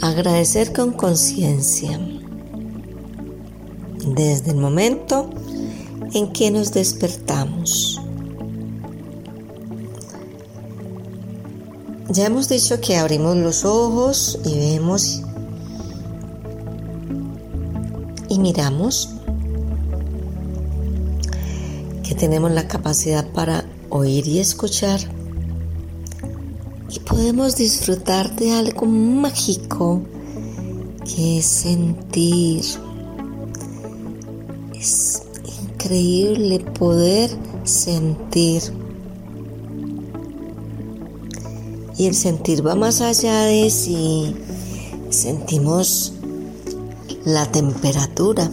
Agradecer con conciencia desde el momento en que nos despertamos. Ya hemos dicho que abrimos los ojos y vemos y miramos que tenemos la capacidad para oír y escuchar y podemos disfrutar de algo mágico que es sentir. Es increíble poder sentir. Y el sentir va más allá de si sentimos la temperatura,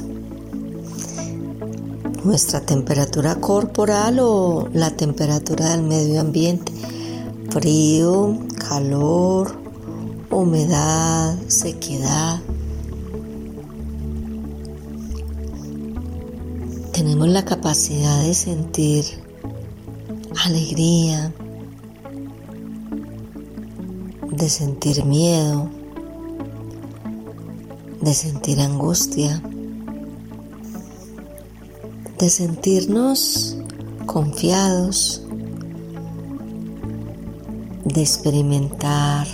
nuestra temperatura corporal o la temperatura del medio ambiente, frío, calor, humedad, sequedad. Tenemos la capacidad de sentir alegría, de sentir miedo, de sentir angustia, de sentirnos confiados, de experimentar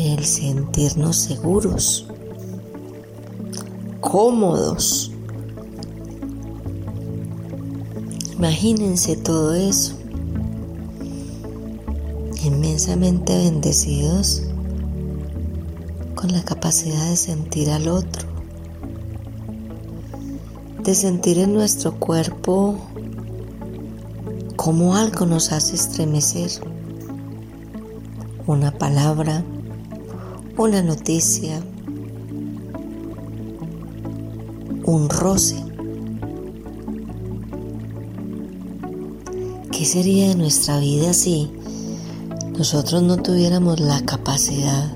el sentirnos seguros, cómodos. Imagínense todo eso, inmensamente bendecidos con la capacidad de sentir al otro, de sentir en nuestro cuerpo como algo nos hace estremecer, una palabra, una noticia, un roce. ¿Qué sería de nuestra vida si nosotros no tuviéramos la capacidad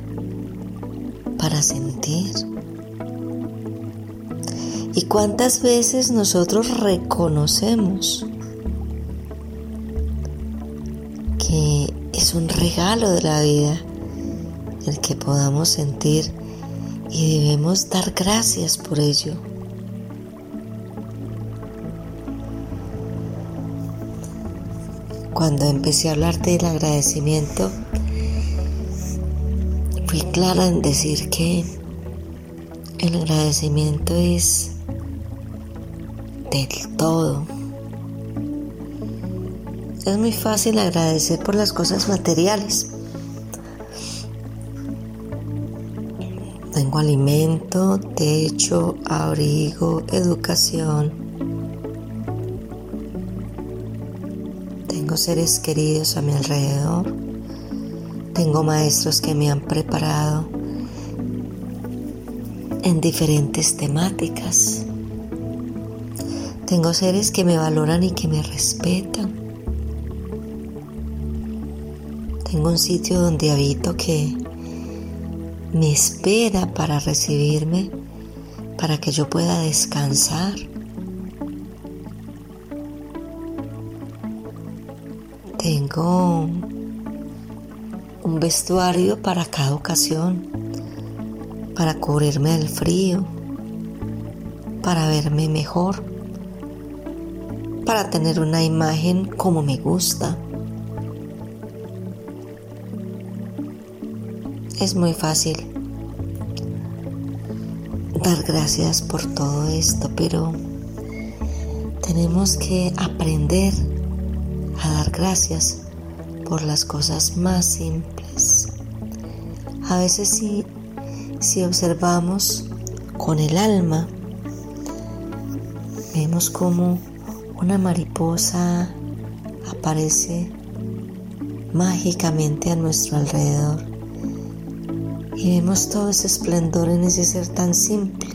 para sentir. ¿Y cuántas veces nosotros reconocemos que es un regalo de la vida el que podamos sentir y debemos dar gracias por ello? Cuando empecé a hablar del agradecimiento, fui clara en decir que el agradecimiento es del todo. Es muy fácil agradecer por las cosas materiales. Tengo alimento, techo, abrigo, educación. Tengo seres queridos a mi alrededor. Tengo maestros que me han preparado en diferentes temáticas. Tengo seres que me valoran y que me respetan. Tengo un sitio donde habito que me espera para recibirme, para que yo pueda descansar. Tengo un vestuario para cada ocasión, para cubrirme del frío, para verme mejor, para tener una imagen como me gusta. Es muy fácil dar gracias por todo esto, pero tenemos que aprender a dar gracias por las cosas más simples. A veces si, si observamos con el alma, vemos como una mariposa aparece mágicamente a nuestro alrededor y vemos todo ese esplendor en ese ser tan simple.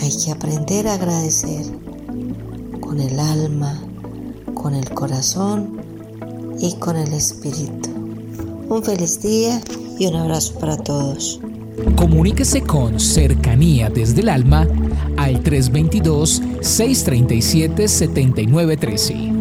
Hay que aprender a agradecer con el alma, con el corazón y con el espíritu. Un feliz día y un abrazo para todos. Comuníquese con Cercanía desde el Alma al 322-637-7913.